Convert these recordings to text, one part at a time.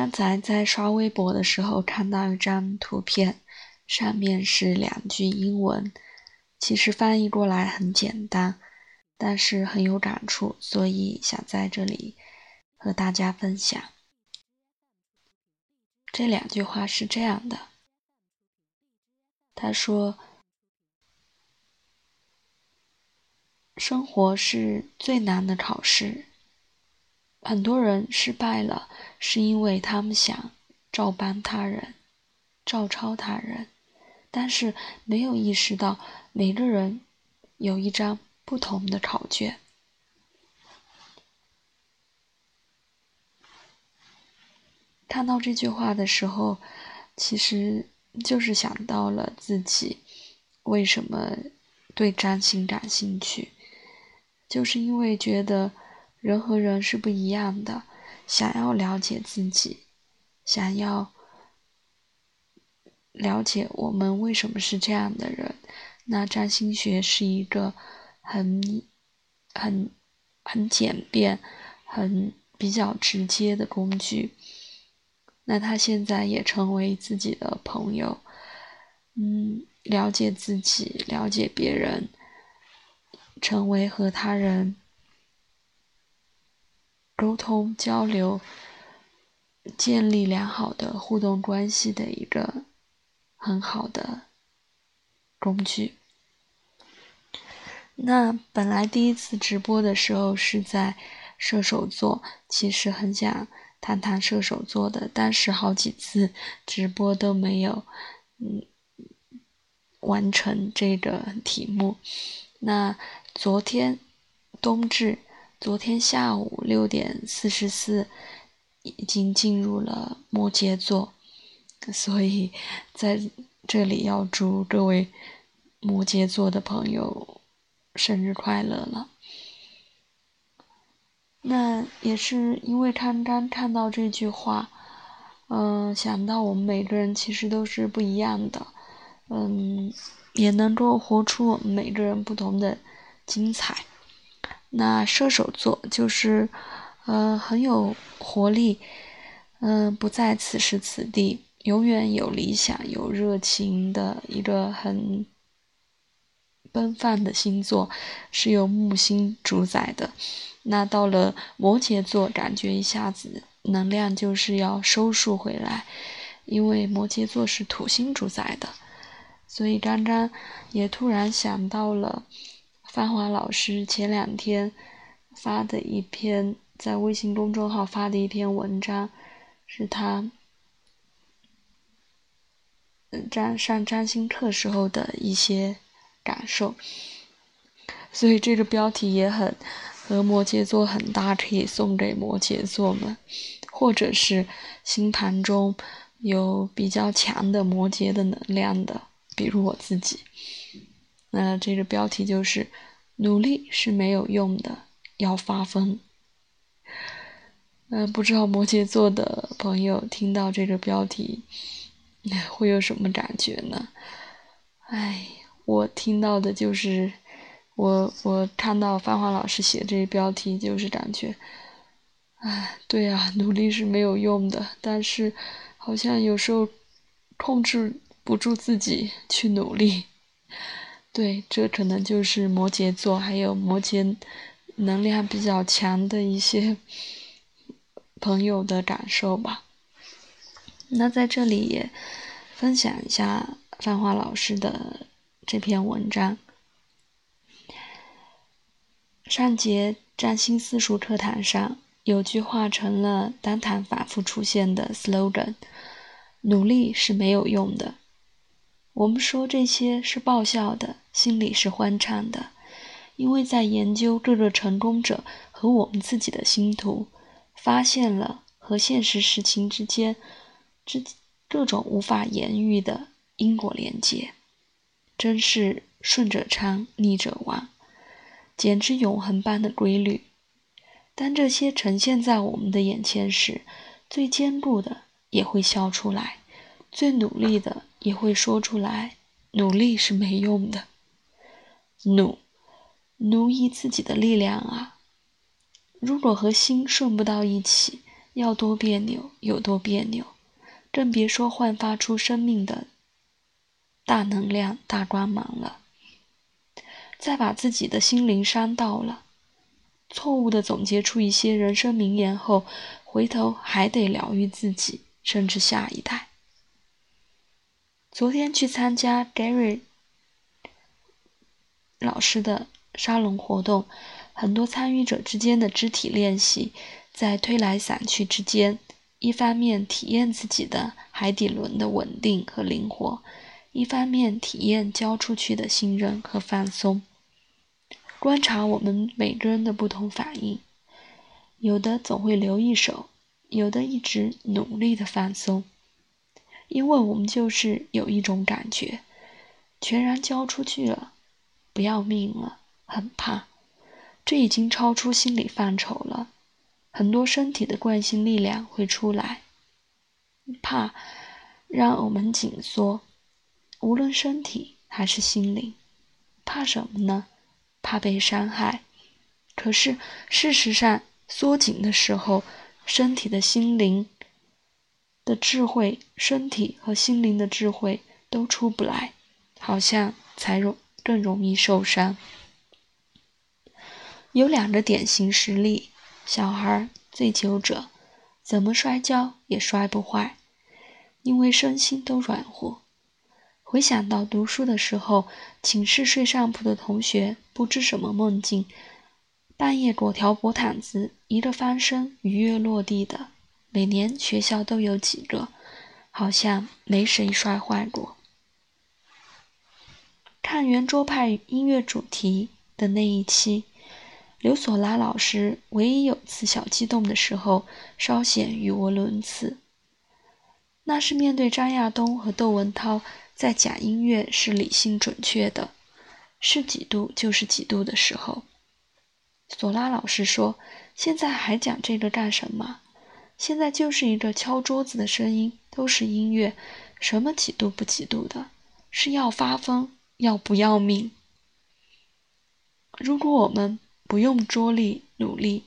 刚才在刷微博的时候看到一张图片，上面是两句英文，其实翻译过来很简单，但是很有感触，所以想在这里和大家分享。这两句话是这样的：他说，生活是最难的考试。很多人失败了，是因为他们想照搬他人、照抄他人，但是没有意识到每个人有一张不同的考卷。看到这句话的时候，其实就是想到了自己为什么对占星感兴趣，就是因为觉得。人和人是不一样的，想要了解自己，想要了解我们为什么是这样的人，那占星学是一个很、很、很简便、很比较直接的工具。那他现在也成为自己的朋友，嗯，了解自己，了解别人，成为和他人。沟通交流，建立良好的互动关系的一个很好的工具。那本来第一次直播的时候是在射手座，其实很想谈谈射手座的，但是好几次直播都没有嗯完成这个题目。那昨天冬至。昨天下午六点四十四，已经进入了摩羯座，所以在这里要祝各位摩羯座的朋友生日快乐了。那也是因为刚刚看到这句话，嗯，想到我们每个人其实都是不一样的，嗯，也能够活出我们每个人不同的精彩。那射手座就是，呃，很有活力，嗯，不在此时此地，永远有理想、有热情的一个很奔放的星座，是由木星主宰的。那到了摩羯座，感觉一下子能量就是要收束回来，因为摩羯座是土星主宰的，所以刚刚也突然想到了。范华老师前两天发的一篇在微信公众号发的一篇文章，是他占上占星课时候的一些感受，所以这个标题也很和摩羯座很搭，可以送给摩羯座们，或者是星盘中有比较强的摩羯的能量的，比如我自己。那这个标题就是“努力是没有用的，要发疯”。嗯，不知道摩羯座的朋友听到这个标题会有什么感觉呢？哎，我听到的就是，我我看到范华老师写这个标题，就是感觉，哎，对啊，努力是没有用的，但是好像有时候控制不住自己去努力。对，这可能就是摩羯座，还有摩羯能量比较强的一些朋友的感受吧。那在这里也分享一下范华老师的这篇文章。上节占星私塾课堂上，有句话成了当堂反复出现的 slogan：努力是没有用的。我们说这些是爆笑的。心里是欢畅的，因为在研究各个成功者和我们自己的星图，发现了和现实事情之间之各种无法言喻的因果连接，真是顺者昌，逆者亡，简直永恒般的规律。当这些呈现在我们的眼前时，最坚固的也会笑出来，最努力的也会说出来：努力是没用的。努，奴役自己的力量啊！如果和心顺不到一起，要多别扭有多别扭，更别说焕发出生命的大能量、大光芒了。再把自己的心灵伤到了，错误的总结出一些人生名言后，回头还得疗愈自己，甚至下一代。昨天去参加 Gary 老师的沙龙活动，很多参与者之间的肢体练习，在推来散去之间，一方面体验自己的海底轮的稳定和灵活，一方面体验交出去的信任和放松。观察我们每个人的不同反应，有的总会留一手，有的一直努力的放松，因为我们就是有一种感觉，全然交出去了，不要命了，很怕，这已经超出心理范畴了，很多身体的惯性力量会出来，怕让我们紧缩，无论身体还是心灵，怕什么呢？怕被伤害，可是事实上，缩紧的时候，身体的心灵的智慧，身体和心灵的智慧都出不来，好像才容更容易受伤。有两个典型实例：小孩醉酒者，怎么摔跤也摔不坏，因为身心都软和。回想到读书的时候，寝室睡上铺的同学不知什么梦境，半夜裹条薄毯子，一个翻身鱼跃落地的，每年学校都有几个，好像没谁摔坏过。看圆桌派音乐主题的那一期，刘索拉老师唯一有次小激动的时候，稍显语无伦次，那是面对张亚东和窦文涛。在讲音乐是理性准确的，是几度就是几度的时候，索拉老师说：“现在还讲这个干什么？现在就是一个敲桌子的声音，都是音乐，什么几度不几度的，是要发疯，要不要命？如果我们不用着力努力，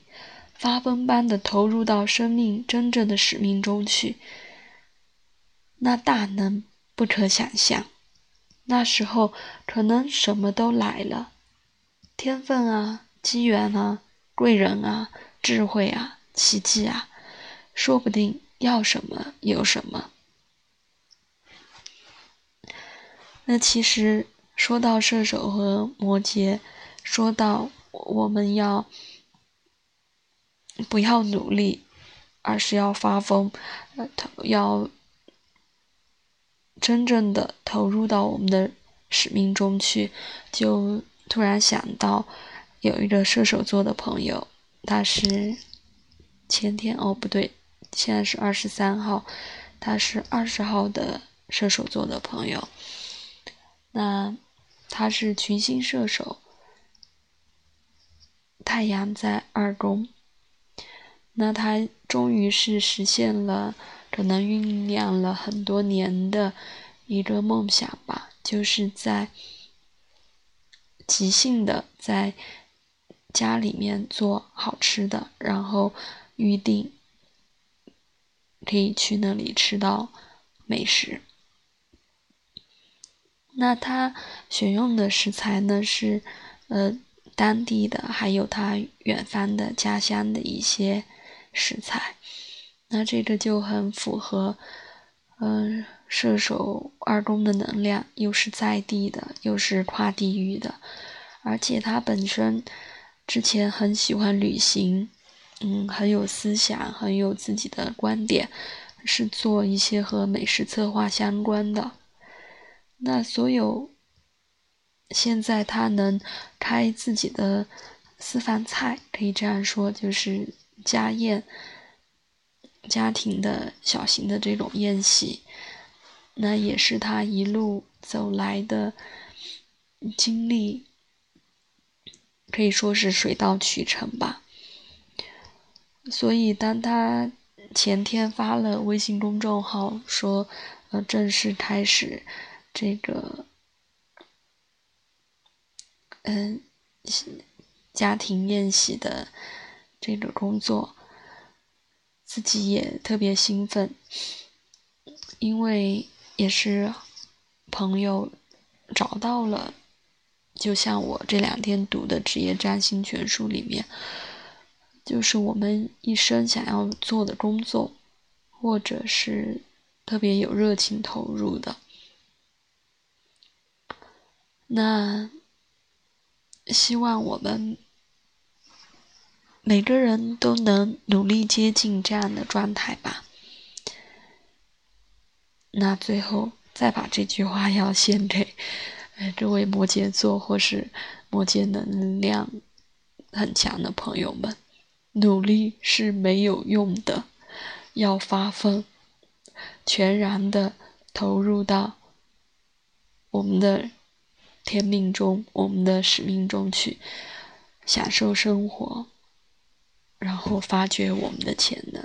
发疯般的投入到生命真正的使命中去，那大能。”不可想象，那时候可能什么都来了，天分啊，机缘啊，贵人啊，智慧啊，奇迹啊，说不定要什么有什么。那其实说到射手和摩羯，说到我们要不要努力，而是要发疯，呃，要。真正的投入到我们的使命中去，就突然想到有一个射手座的朋友，他是前天哦不对，现在是二十三号，他是二十号的射手座的朋友。那他是群星射手，太阳在二宫，那他终于是实现了。可能酝酿了很多年的一个梦想吧，就是在即兴的在家里面做好吃的，然后预定可以去那里吃到美食。那他选用的食材呢是呃当地的，还有他远方的家乡的一些食材。那这个就很符合，嗯，射手二宫的能量，又是在地的，又是跨地域的，而且他本身之前很喜欢旅行，嗯，很有思想，很有自己的观点，是做一些和美食策划相关的。那所有现在他能开自己的私房菜，可以这样说，就是家宴。家庭的小型的这种宴席，那也是他一路走来的经历，可以说是水到渠成吧。所以，当他前天发了微信公众号说，呃，正式开始这个，嗯，家庭宴席的这个工作。自己也特别兴奋，因为也是朋友找到了，就像我这两天读的《职业占星全书》里面，就是我们一生想要做的工作，或者是特别有热情投入的。那希望我们每个人都能努力接近这样的状态吧。那最后再把这句话要献给，呃，这位摩羯座或是摩羯能量很强的朋友们：努力是没有用的，要发疯，全然的投入到我们的。天命中，我们的使命中去享受生活，然后发掘我们的潜能。